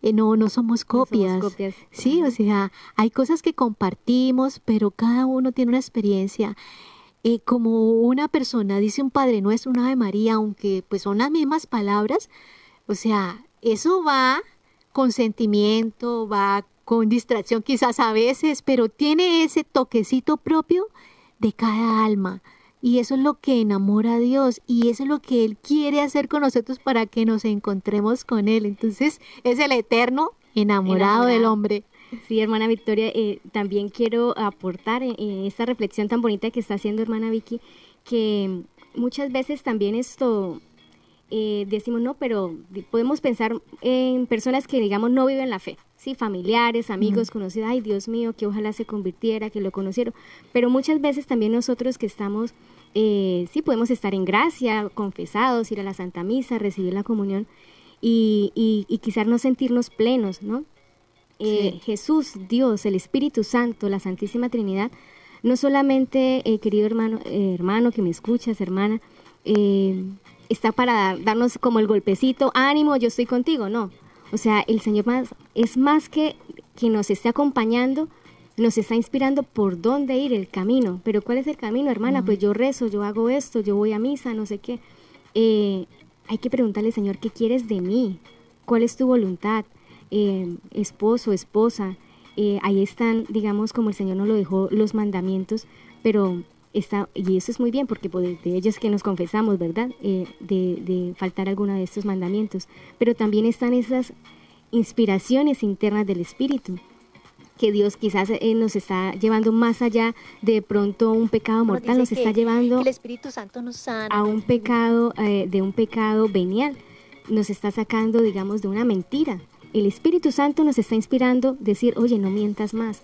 Eh, no, no somos copias. Sí, o sea, hay cosas que compartimos, pero cada uno tiene una experiencia. Eh, como una persona dice un Padre Nuestro, una Ave María, aunque pues son las mismas palabras, o sea, eso va con sentimiento, va con distracción quizás a veces, pero tiene ese toquecito propio de cada alma. Y eso es lo que enamora a Dios y eso es lo que Él quiere hacer con nosotros para que nos encontremos con Él. Entonces es el eterno enamorado, del hombre. Sí, hermana Victoria, eh, también quiero aportar en, esta reflexión tan bonita que está haciendo hermana Vicky, que muchas veces también esto eh, decimos, no, pero podemos pensar en personas que, digamos, no viven la fe, ¿sí? Familiares, amigos, conocidos, ay, Dios mío, que ojalá se convirtiera, que lo conocieron. Pero muchas veces también nosotros que estamos, eh, sí, podemos estar en gracia, confesados, ir a la Santa Misa, recibir la comunión y, y, quizás no sentirnos plenos, ¿no? Eh, Jesús, Dios, el Espíritu Santo, la Santísima Trinidad, no solamente, querido hermano, hermano que me escuchas, hermana, eh, está para darnos como el golpecito, ánimo, yo estoy contigo, no. O sea, el Señor más, es más que que nos esté acompañando, nos está inspirando por dónde ir el camino. Pero ¿cuál es el camino, hermana? Pues yo rezo, yo hago esto, yo voy a misa, no sé qué. Eh, hay que preguntarle, Señor, ¿qué quieres de mí? ¿Cuál es tu voluntad? Eh, esposo, esposa, eh, ahí están, digamos, como el Señor nos lo dejó, los mandamientos, pero Está, y eso es muy bien porque pues, de ellos que nos confesamos, ¿verdad? Eh, de, faltar alguno de estos mandamientos. Pero también están esas inspiraciones internas del Espíritu, que Dios quizás eh, nos está llevando más allá de pronto un pecado mortal, nos está llevando el Espíritu Santo nos sana, a un pecado, eh, de un pecado venial, nos está sacando, digamos, de una mentira. El Espíritu Santo nos está inspirando decir, oye, no mientas más,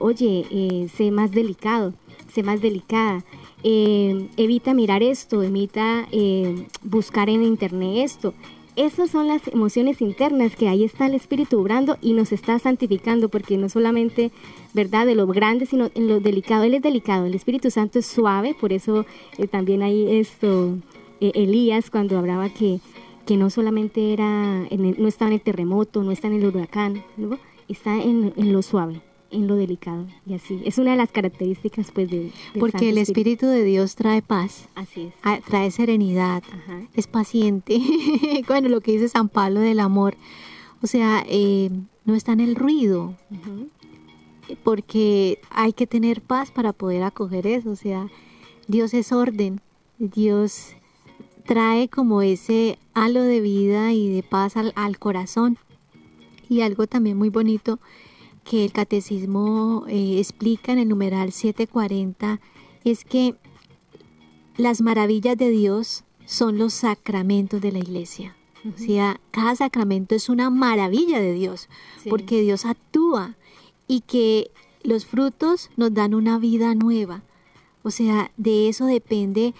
oye, sé más delicado, sé más delicada. Eh, evita mirar esto, evita eh, buscar en internet esto. Esas son las emociones internas que ahí está el Espíritu obrando y nos está santificando, porque no solamente, ¿verdad?, de lo grande, sino en lo delicado. Él es delicado, el Espíritu Santo es suave, por eso eh, también hay esto, Elías cuando hablaba que, que no solamente era, no está en el terremoto, no está en el huracán, está en lo suave en lo delicado y así. Es una de las características pues de... Porque el Espíritu. de Dios trae paz. Así es. Trae serenidad. Es paciente. bueno, lo que dice San Pablo del amor. O sea, eh, no está en el ruido. Porque hay que tener paz para poder acoger eso. O sea, Dios es orden. Dios trae como ese halo de vida y de paz al, al corazón. Y algo también muy bonito que el catecismo eh, explica en el numeral 740 es que las maravillas de Dios son los sacramentos de la iglesia. O sea, cada sacramento es una maravilla de Dios, porque Dios actúa y que los frutos nos dan una vida nueva. O sea, de eso depende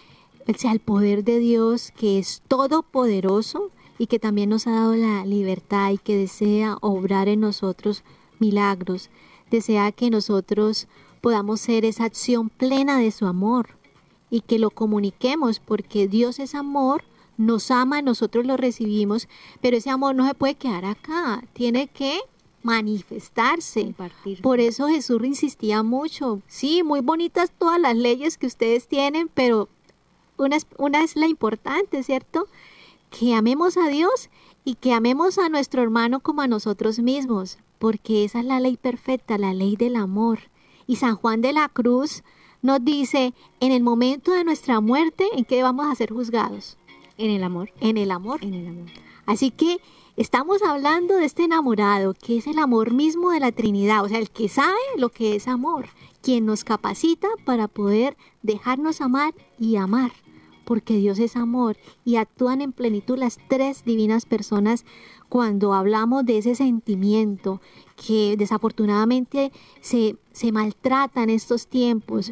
o sea, el poder de Dios que es todopoderoso y que también nos ha dado la libertad y que desea obrar en nosotros milagros, desea que nosotros podamos ser esa acción plena de su amor y que lo comuniquemos porque Dios es amor, nos ama, nosotros lo recibimos, pero ese amor no se puede quedar acá, tiene que manifestarse. Por eso Jesús insistía mucho. Sí, muy bonitas todas las leyes que ustedes tienen, pero una es, una es la importante, ¿cierto? Que amemos a Dios y que amemos a nuestro hermano como a nosotros mismos, porque esa es la ley perfecta, la ley del amor. Y San Juan de la Cruz nos dice, en el momento de nuestra muerte, ¿en qué vamos a ser juzgados? En el amor. En el amor. En el amor. Así que estamos hablando de este enamorado, que es el amor mismo de la Trinidad, o sea, el que sabe lo que es amor, quien nos capacita para poder dejarnos amar y amar, porque Dios es amor y actúan en plenitud las tres divinas personas cuando hablamos de ese sentimiento que desafortunadamente se, se maltrata en estos tiempos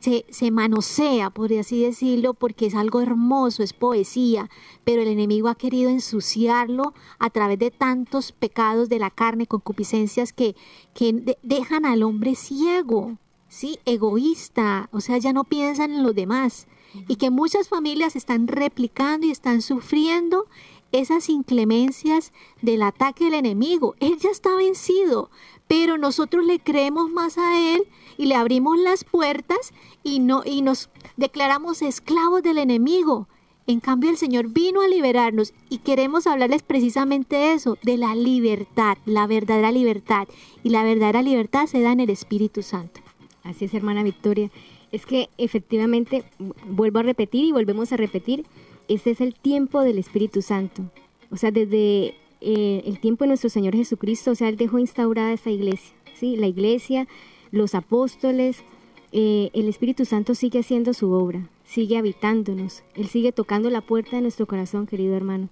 se, se manosea, por así decirlo, porque es algo hermoso, es poesía, pero el enemigo ha querido ensuciarlo a través de tantos pecados de la carne, concupiscencias que, que dejan al hombre ciego, ¿sí? egoísta, o sea, ya no piensan en los demás. Y que muchas familias están replicando y están sufriendo esas inclemencias del ataque del enemigo. Él ya está vencido, pero nosotros le creemos más a él y le abrimos las puertas y no y nos declaramos esclavos del enemigo. En cambio el Señor vino a liberarnos y queremos hablarles precisamente eso, de la libertad, la verdadera libertad. Y la verdadera libertad se da en el Espíritu Santo. Así es, hermana Victoria. Es que efectivamente, vuelvo a repetir y volvemos a repetir, este es el tiempo del Espíritu Santo. O sea, desde eh, el tiempo de nuestro Señor Jesucristo, o sea, Él dejó instaurada esta iglesia. ¿sí? La iglesia los apóstoles, eh, el Espíritu Santo sigue haciendo su obra, sigue habitándonos, Él sigue tocando la puerta de nuestro corazón, querido hermano.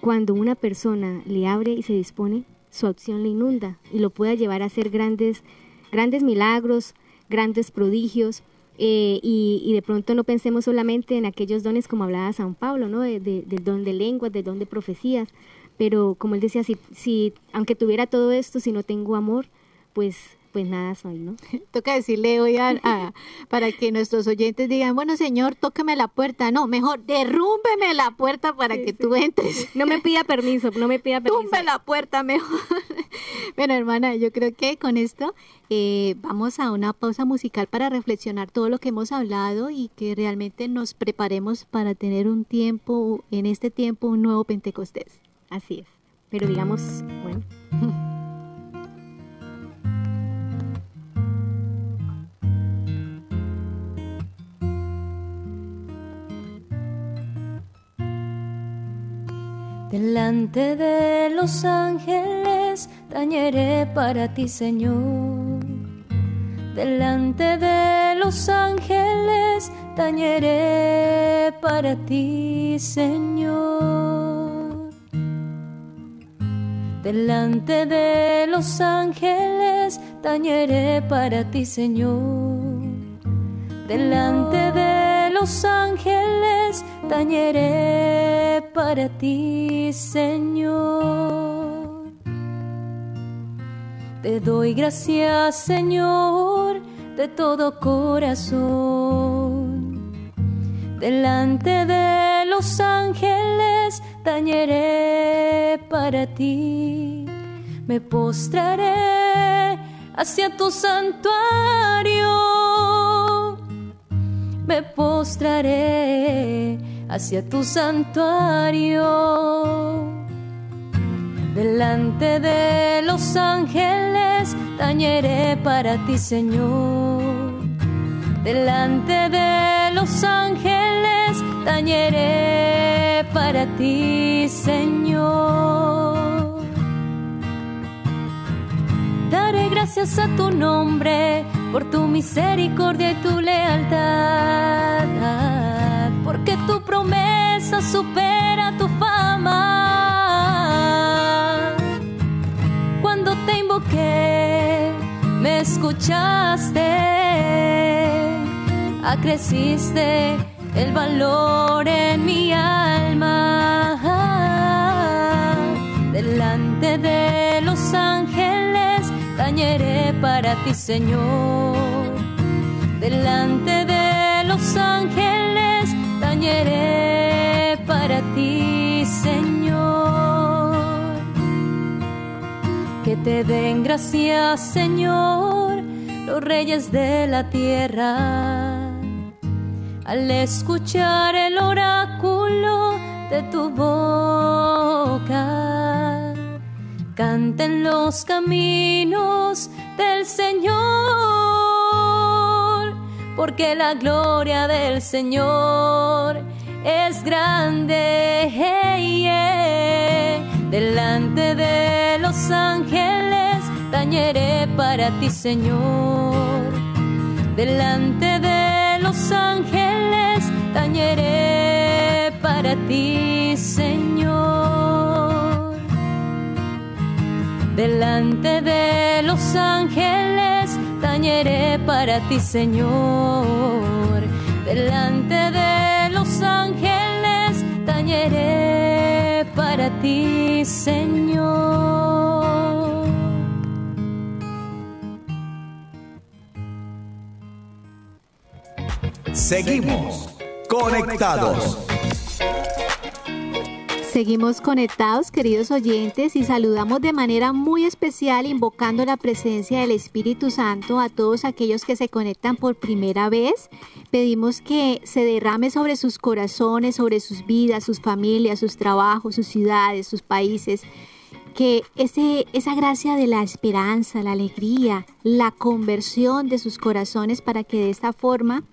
Cuando una persona le abre y se dispone, su acción le inunda y lo puede llevar a hacer grandes, grandes milagros, grandes prodigios. Eh, y, de pronto no pensemos solamente en aquellos dones como hablaba San Pablo, ¿no? del don de lenguas, del don de profecías, pero como él decía, si, si aunque tuviera todo esto, si no tengo amor, pues pues nada soy, ¿no? Toca decirle hoy a, para que nuestros oyentes digan, bueno, señor, tóqueme la puerta. No, mejor derrúmbeme la puerta para que tú entres. No me pida permiso, no me pida permiso. Tumbe la puerta mejor. bueno, hermana, yo creo que con esto eh, vamos a una pausa musical para reflexionar todo lo que hemos hablado y que realmente nos preparemos para tener un tiempo, en este tiempo, un nuevo Pentecostés. Así es. Pero digamos, bueno. Delante de los ángeles tañeré para ti, Señor. Delante de los ángeles tañeré para ti, Señor. Delante de los ángeles tañeré para ti, Señor. Delante los ángeles tañeré para ti, Señor. Te doy gracias, Señor, de todo corazón. Delante de los ángeles tañeré para ti. Me postraré hacia tu santuario. Me postraré hacia tu santuario. Delante de los ángeles tañeré para ti, Señor. Delante de los ángeles tañeré para ti, Señor. Daré gracias a tu nombre por tu misericordia y tu lealtad porque tu promesa supera tu fama. Cuando te invoqué, me escuchaste, acreciste el valor en mi alma. Delante de los ángeles, tañeré ti, Señor. Delante de los ángeles tañeré para ti, Señor. Que te den gracias, Señor, los reyes de la tierra. Al escuchar el oráculo de tu boca. Canten los caminos del Señor, porque la gloria del Señor es grande. Delante de los ángeles tañeré para ti, Señor. Delante de los ángeles tañeré para ti, Señor. Delante de los ángeles tañeré para ti, Señor. Delante de los ángeles tañeré para ti, Señor. Seguimos conectados. Seguimos conectados, queridos oyentes, y saludamos de manera muy especial, invocando la presencia del Espíritu Santo a todos aquellos que se conectan por primera vez. Pedimos que se derrame sobre sus corazones, sobre sus vidas, sus familias, sus trabajos, sus ciudades, sus países. Que ese, esa gracia de la esperanza, la alegría, la conversión de sus corazones para que de esta forma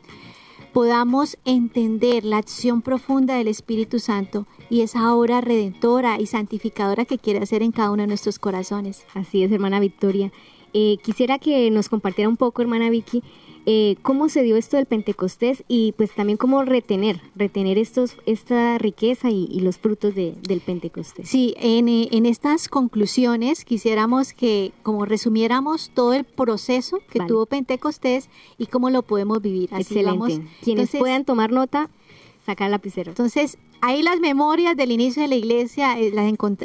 podamos entender la acción profunda del Espíritu Santo y esa obra redentora y santificadora que quiere hacer en cada uno de nuestros corazones. Así es, hermana Victoria. Eh, quisiera que nos compartiera un poco, hermana Vicky, eh, cómo se dio esto del Pentecostés y pues también cómo retener, retener estos, esta riqueza y, los frutos del Pentecostés. Sí, en, eh, en, estas conclusiones quisiéramos que como resumiéramos todo el proceso que tuvo Pentecostés y cómo lo podemos vivir. Así Excelente. Quienes puedan tomar nota, sacar lapicero. Entonces, Ahí las memorias del inicio de la iglesia eh,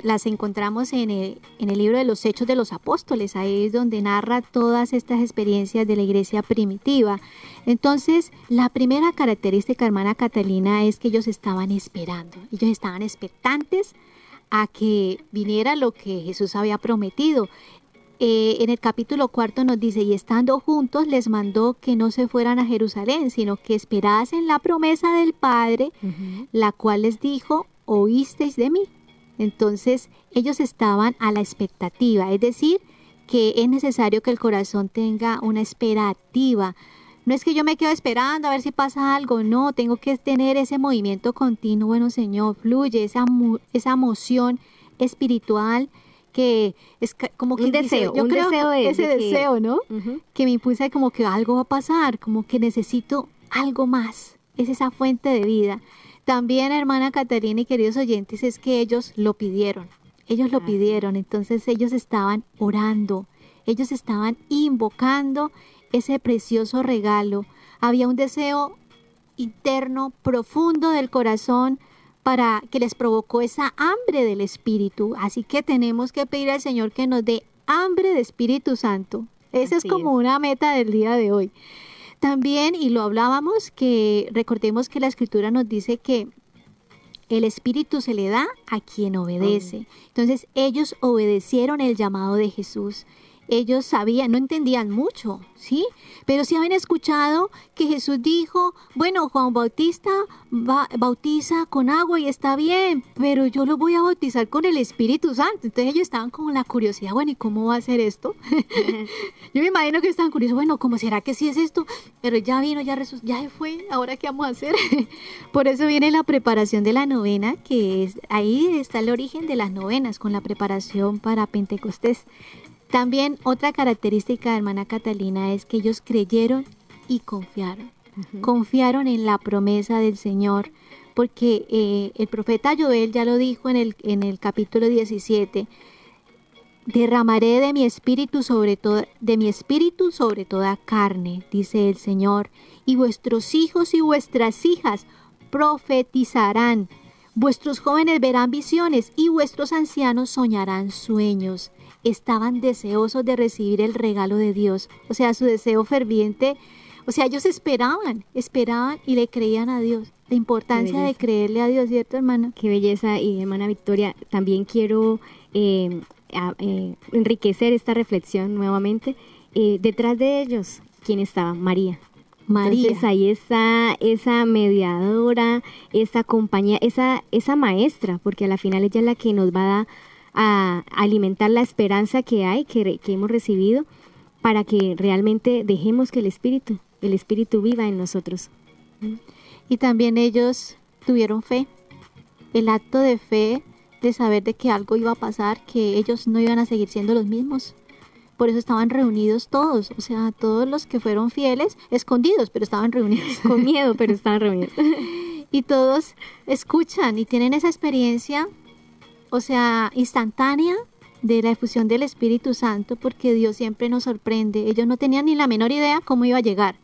las, encontramos en el, en el, libro de los Hechos de los Apóstoles, ahí es donde narra todas estas experiencias de la iglesia primitiva. Entonces, la primera característica, hermana Catalina, es que ellos estaban esperando, ellos estaban expectantes a que viniera lo que Jesús había prometido. Eh, en el capítulo cuarto nos dice, y estando juntos les mandó que no se fueran a Jerusalén, sino que esperasen la promesa del Padre, la cual les dijo, oísteis de mí. Entonces ellos estaban a la expectativa, es decir, que es necesario que el corazón tenga una esperativa. No es que yo me quedo esperando a ver si pasa algo, no, tengo que tener ese movimiento continuo, bueno Señor, fluye esa, esa emoción espiritual que es como que un deseo, yo creo deseo ese deseo, ¿no? Que me impulsa como que algo va a pasar, como que necesito algo más. Es esa fuente de vida. También, hermana Catarina y queridos oyentes, es que ellos lo pidieron. Ellos lo pidieron, entonces ellos estaban orando, ellos estaban invocando ese precioso regalo. Había un deseo interno, profundo del corazón para que les provocó esa hambre del Espíritu. Así que tenemos que pedir al Señor que nos dé hambre de Espíritu Santo. Esa es como una meta del día de hoy. También, y lo hablábamos, que recordemos que la Escritura nos dice que el Espíritu se le da a quien obedece. Entonces ellos obedecieron el llamado de Jesús ellos sabían, no entendían mucho, ¿sí? Pero sí habían escuchado que Jesús dijo, bueno, Juan Bautista bautiza con agua y está bien, pero yo lo voy a bautizar con el Espíritu Santo. Entonces ellos estaban con la curiosidad, bueno, ¿y cómo va a ser esto? yo me imagino que estaban curiosos, bueno, ¿cómo será que sí es esto? Pero ya vino, ya, ya fue, ahora qué vamos a hacer? Por eso viene la preparación de la novena, que es, ahí está el origen de las novenas, con la preparación para Pentecostés. También otra característica de hermana Catalina es que ellos creyeron y confiaron. Confiaron en la promesa del Señor, porque eh, el profeta Joel ya lo dijo en el, en el capítulo 17, derramaré de mi espíritu sobre toda, de mi espíritu sobre toda carne, dice el Señor, y vuestros hijos y vuestras hijas profetizarán, vuestros jóvenes verán visiones y vuestros ancianos soñarán sueños estaban deseosos de recibir el regalo de Dios. O sea, su deseo ferviente O sea, ellos esperaban, esperaban y le creían a Dios. La importancia de creerle a Dios, ¿cierto, hermana? Qué belleza. Y hermana Victoria, también quiero eh, eh, enriquecer esta reflexión nuevamente. Eh, detrás de ellos, ¿quién estaba? María. María. Entonces ahí está esa mediadora, esa compañía, esa, esa maestra, porque a la final ella es la que nos va a, alimentar la esperanza que hay, que, que hemos recibido, para que realmente dejemos que el Espíritu, el Espíritu viva en nosotros. Y también ellos tuvieron fe, el acto de fe de saber de que algo iba a pasar, que ellos no iban a seguir siendo los mismos. Por eso estaban reunidos todos, o sea, todos los que fueron fieles, escondidos, pero estaban reunidos. Con miedo, pero estaban reunidos. y todos escuchan y tienen esa experiencia, o sea, instantánea de la efusión del Espíritu Santo, porque Dios siempre nos sorprende. Ellos no tenían ni la menor idea cómo iba a llegar,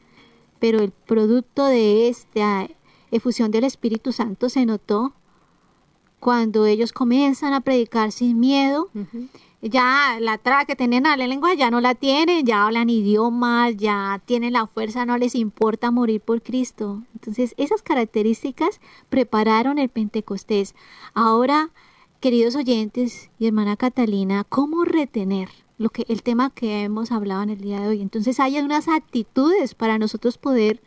pero el producto de esta efusión del Espíritu Santo se notó cuando ellos comienzan a predicar sin miedo. Ya la traba que tienen a la lengua ya no la tienen, ya hablan idiomas, ya tienen la fuerza, no les importa morir por Cristo. Entonces, esas características prepararon el Pentecostés. Ahora, queridos oyentes y hermana Catalina, ¿cómo retener lo que el tema que hemos hablado en el día de hoy? Entonces, hay unas actitudes para nosotros poder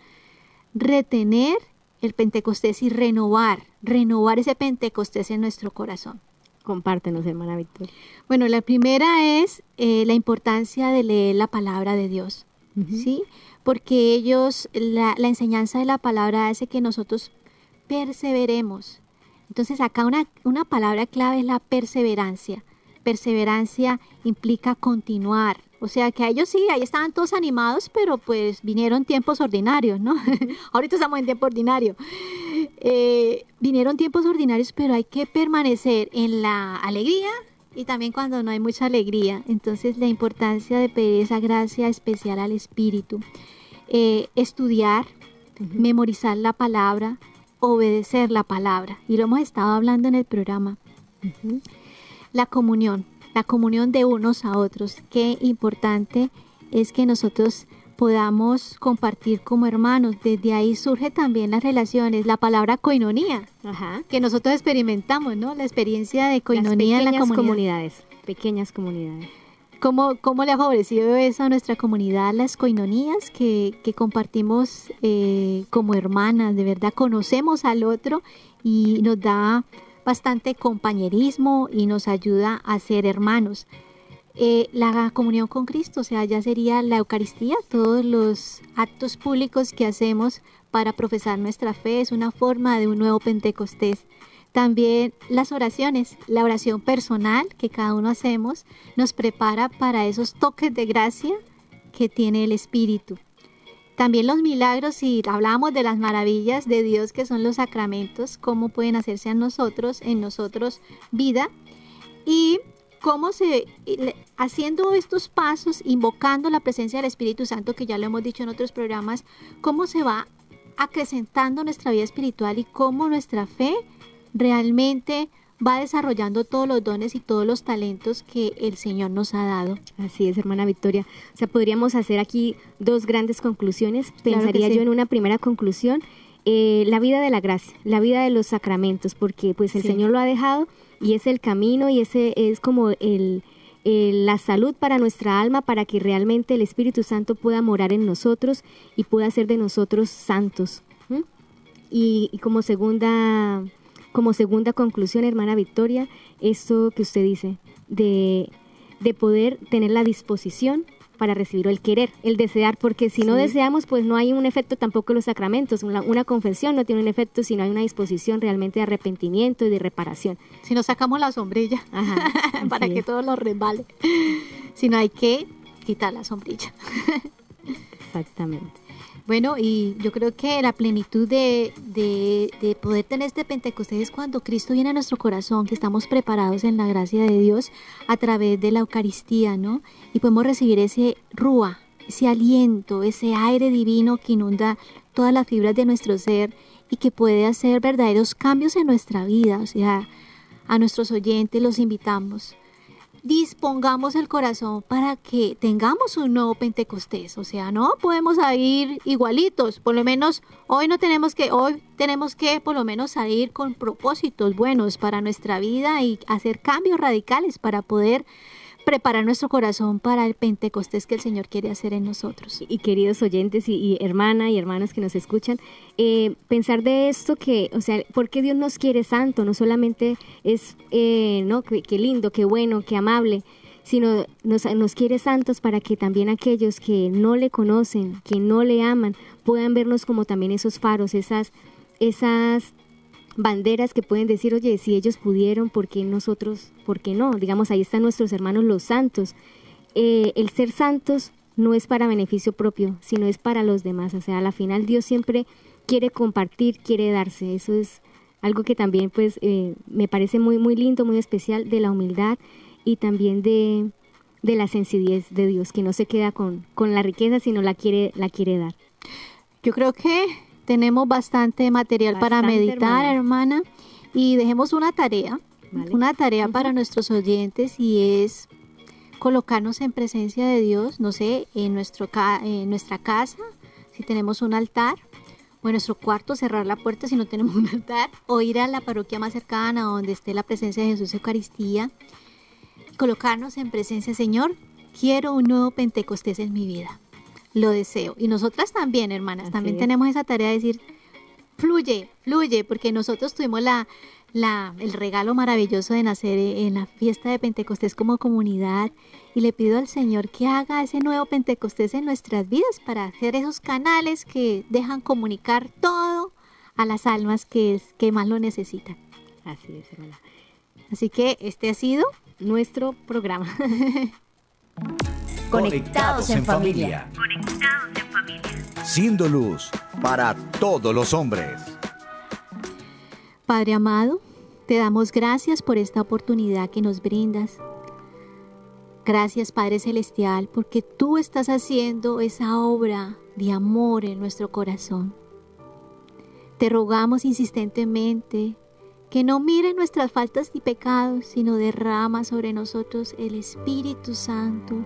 retener el Pentecostés y renovar, renovar ese Pentecostés en nuestro corazón. Compártenos, hermana Victoria. Bueno, la primera es eh, la importancia de leer la palabra de Dios, ¿sí? Porque ellos, la, la, enseñanza de la palabra hace que nosotros perseveremos. Entonces acá una, una palabra clave es la perseverancia. Perseverancia implica continuar, o sea que a ellos sí, ahí estaban todos animados, pero pues vinieron tiempos ordinarios, ¿no? Ahorita estamos en tiempo ordinario. Eh, vinieron tiempos ordinarios, pero hay que permanecer en la alegría y también cuando no hay mucha alegría. Entonces la importancia de pedir esa gracia especial al Espíritu. Eh, estudiar, memorizar la palabra, obedecer la palabra. Y lo hemos estado hablando en el programa. La comunión la comunión de unos a otros. Qué importante es que nosotros podamos compartir como hermanos. Desde ahí surge también las relaciones, la palabra coinonía, que nosotros experimentamos, ¿no? La experiencia de coinonía en las comunidades, pequeñas comunidades. ¿Cómo, ¿Cómo, le ha favorecido eso a nuestra comunidad, las coinonías que, que compartimos eh, como hermanas? De verdad, conocemos al otro y nos da bastante compañerismo y nos ayuda a ser hermanos. Eh, la comunión con Cristo, o sea, ya sería la Eucaristía, todos los actos públicos que hacemos para profesar nuestra fe es una forma de un nuevo Pentecostés. También las oraciones, la oración personal que cada uno hacemos nos prepara para esos toques de gracia que tiene el Espíritu. También los milagros, y hablábamos de las maravillas de Dios que son los sacramentos, cómo pueden hacerse a nosotros, en nosotros vida, y cómo se, haciendo estos pasos, invocando la presencia del Espíritu Santo, que ya lo hemos dicho en otros programas, cómo se va acrecentando nuestra vida espiritual y cómo nuestra fe realmente va desarrollando todos los dones y todos los talentos que el Señor nos ha dado. Así es, hermana Victoria. O sea, podríamos hacer aquí dos grandes conclusiones. Pensaría yo en una primera conclusión, eh, la vida de la gracia, la vida de los sacramentos, porque pues el Señor lo ha dejado y es el camino y ese es como el, la salud para nuestra alma, para que realmente el Espíritu Santo pueda morar en nosotros y pueda hacer de nosotros santos. y como segunda como segunda conclusión, hermana Victoria, esto que usted dice, de, poder tener la disposición para recibir el querer, el desear, porque si no deseamos, pues no hay un efecto tampoco en los sacramentos. Una, una, confesión no tiene un efecto si no hay una disposición realmente de arrepentimiento y de reparación. Si no sacamos la sombrilla para que todo lo resbale, si no hay que quitar la sombrilla. Exactamente. Bueno, y yo creo que la plenitud de, de, poder tener este Pentecostés es cuando Cristo viene a nuestro corazón, que estamos preparados en la gracia de Dios a través de la Eucaristía, ¿no? Y podemos recibir ese rúa, ese aliento, ese aire divino que inunda todas las fibras de nuestro ser y que puede hacer verdaderos cambios en nuestra vida. O sea, a nuestros oyentes los invitamos dispongamos el corazón para que tengamos un nuevo Pentecostés. O sea, no podemos salir igualitos. Por lo menos hoy no tenemos que, hoy tenemos que por lo menos salir con propósitos buenos para nuestra vida y hacer cambios radicales para poder preparar nuestro corazón para el Pentecostés que el Señor quiere hacer en nosotros. Y queridos oyentes y, y hermana y hermanos que nos escuchan, eh, pensar de esto que, o sea, ¿por qué Dios nos quiere santo? No solamente es, eh, no, qué lindo, qué bueno, qué amable, sino nos quiere santos para que también aquellos que no le conocen, que no le aman, puedan vernos como también esos faros, esas, esas banderas que pueden decir, oye, si ellos pudieron, ¿por qué nosotros, por qué no? Digamos, ahí están nuestros hermanos los santos. Eh, el ser santos no es para beneficio propio, sino es para los demás. O sea, a la final Dios siempre quiere compartir, quiere darse. Eso es algo que también pues eh, me parece muy, muy lindo, muy especial de la humildad y también de, de la sencillez de Dios, que no se queda con, con la riqueza, sino la quiere, la quiere dar. Yo creo que tenemos bastante material para meditar, hermana. Y dejemos una tarea, una tarea para nuestros oyentes y es colocarnos en presencia de Dios, no sé, en, nuestro en nuestra casa, si tenemos un altar, o en nuestro cuarto, cerrar la puerta si no tenemos un altar, o ir a la parroquia más cercana donde esté la presencia de Jesús Eucaristía, colocarnos en presencia, Señor, quiero un nuevo Pentecostés en mi vida lo deseo. Y nosotras también, hermanas, también tenemos esa tarea de decir, fluye, fluye, porque nosotros tuvimos la, la, el regalo maravilloso de nacer en la fiesta de Pentecostés como comunidad y le pido al Señor que haga ese nuevo Pentecostés en nuestras vidas para hacer esos canales que dejan comunicar todo a las almas que, es, que más lo necesitan. Así es, hermana. Así que este ha sido nuestro programa. Conectados en familia. Conectados en familia. Siendo luz para todos los hombres. Padre amado, te damos gracias por esta oportunidad que nos brindas. Gracias Padre Celestial porque tú estás haciendo esa obra de amor en nuestro corazón. Te rogamos insistentemente que no mire nuestras faltas y pecados, sino derrama sobre nosotros el Espíritu Santo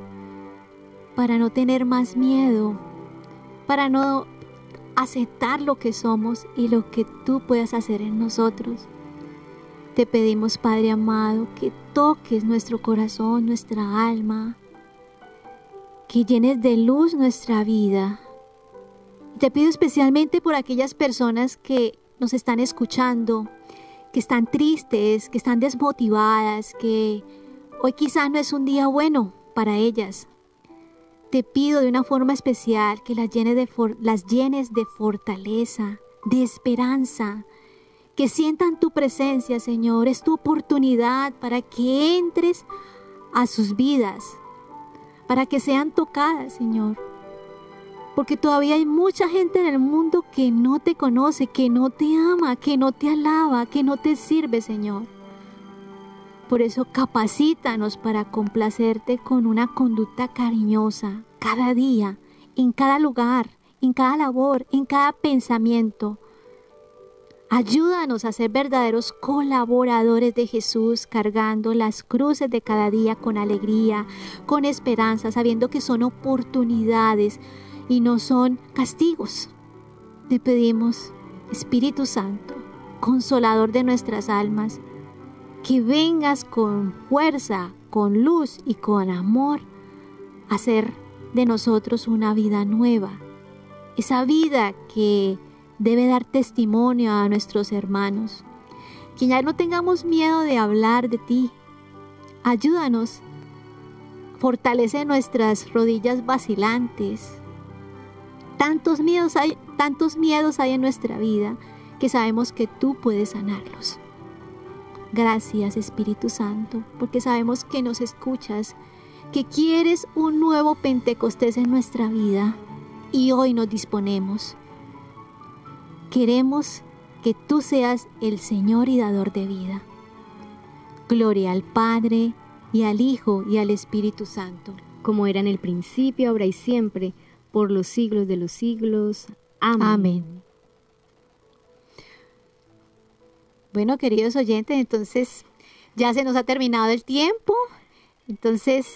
para no tener más miedo, para no aceptar lo que somos y lo que tú puedas hacer en nosotros. Te pedimos, Padre amado, que toques nuestro corazón, nuestra alma, que llenes de luz nuestra vida. Te pido especialmente por aquellas personas que nos están escuchando, que están tristes, que están desmotivadas, que hoy quizás no es un día bueno para ellas, te pido de una forma especial que las llenes de, las llenes de fortaleza, de esperanza, que sientan tu presencia, Señor. Es tu oportunidad para que entres a sus vidas, para que sean tocadas, Señor. Porque todavía hay mucha gente en el mundo que no te conoce, que no te ama, que no te alaba, que no te sirve, Señor. Por eso capacítanos para complacerte con una conducta cariñosa cada día, en cada lugar, en cada labor, en cada pensamiento. Ayúdanos a ser verdaderos colaboradores de Jesús, cargando las cruces de cada día con alegría, con esperanza, sabiendo que son oportunidades y no son castigos. Te pedimos, Espíritu Santo, consolador de nuestras almas, que vengas con fuerza, con luz y con amor a hacer de nosotros una vida nueva. Esa vida que debe dar testimonio a nuestros hermanos. Que ya no tengamos miedo de hablar de ti. Ayúdanos. Fortalece nuestras rodillas vacilantes. Tantos miedos hay, tantos miedos hay en nuestra vida que sabemos que tú puedes sanarlos. Gracias Espíritu Santo, porque sabemos que nos escuchas, que quieres un nuevo Pentecostés en nuestra vida y hoy nos disponemos. Queremos que tú seas el Señor y dador de vida. Gloria al Padre y al Hijo y al Espíritu Santo. Como era en el principio, ahora y siempre, por los siglos de los siglos. Amén. Amén. Bueno, queridos oyentes, entonces ya se nos ha terminado el tiempo. Entonces,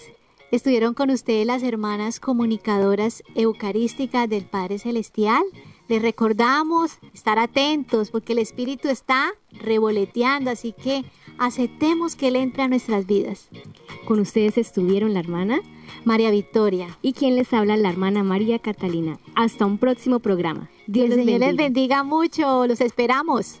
estuvieron con ustedes las hermanas comunicadoras eucarísticas del Padre Celestial. Les recordamos estar atentos porque el Espíritu está revoleteando, así que aceptemos que Él entre a nuestras vidas. Con ustedes estuvieron la hermana María Victoria. Y quien les habla, la hermana María Catalina. Hasta un próximo programa. Dios les bendiga. les bendiga mucho. Los esperamos.